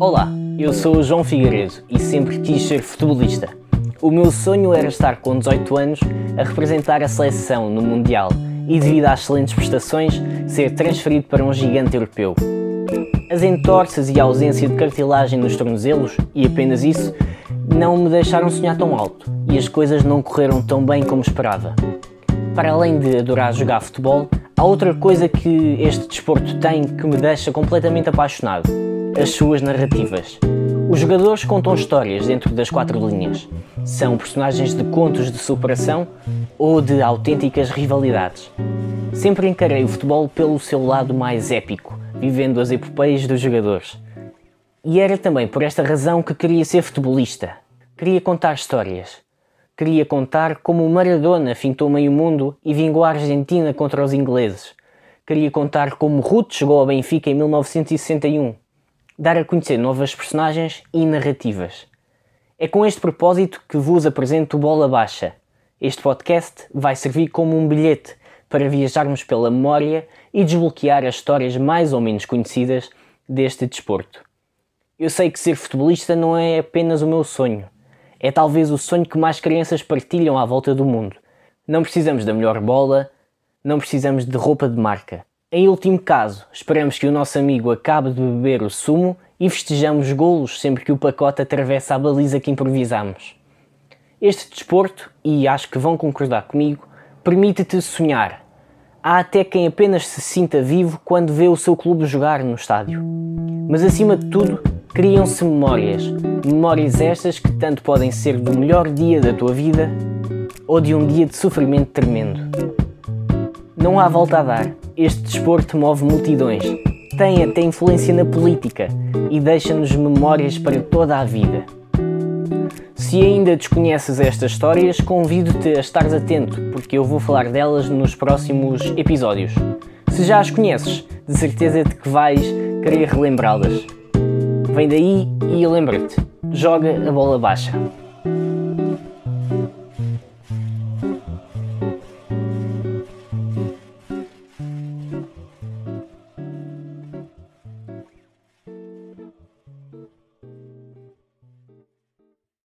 Olá, eu sou o João Figueiredo e sempre quis ser futebolista. O meu sonho era estar com 18 anos a representar a seleção no Mundial e, devido às excelentes prestações, ser transferido para um gigante europeu. As entorces e a ausência de cartilagem nos tornozelos, e apenas isso, não me deixaram sonhar tão alto e as coisas não correram tão bem como esperava. Para além de adorar jogar futebol, há outra coisa que este desporto tem que me deixa completamente apaixonado: as suas narrativas. Os jogadores contam histórias dentro das quatro linhas. São personagens de contos de superação ou de autênticas rivalidades. Sempre encarei o futebol pelo seu lado mais épico, vivendo as epopeias dos jogadores. E era também por esta razão que queria ser futebolista. Queria contar histórias. Queria contar como o Maradona fintou meio mundo e vingou a Argentina contra os ingleses. Queria contar como Ruth chegou ao Benfica em 1961. Dar a conhecer novas personagens e narrativas. É com este propósito que vos apresento Bola Baixa. Este podcast vai servir como um bilhete para viajarmos pela memória e desbloquear as histórias mais ou menos conhecidas deste desporto. Eu sei que ser futebolista não é apenas o meu sonho é talvez o sonho que mais crianças partilham à volta do mundo. Não precisamos da melhor bola, não precisamos de roupa de marca. Em último caso, esperamos que o nosso amigo acabe de beber o sumo e festejamos golos sempre que o pacote atravessa a baliza que improvisamos. Este desporto, e acho que vão concordar comigo, permite-te sonhar. Há até quem apenas se sinta vivo quando vê o seu clube jogar no estádio. Mas acima de tudo, criam-se memórias. Memórias estas que tanto podem ser do melhor dia da tua vida ou de um dia de sofrimento tremendo. Não há volta a dar. Este desporto move multidões, tem até influência na política e deixa-nos memórias para toda a vida. Se ainda desconheces estas histórias, convido-te a estares atento, porque eu vou falar delas nos próximos episódios. Se já as conheces, de certeza de que vais querer relembrá-las. Vem daí e lembra-te, joga a bola baixa.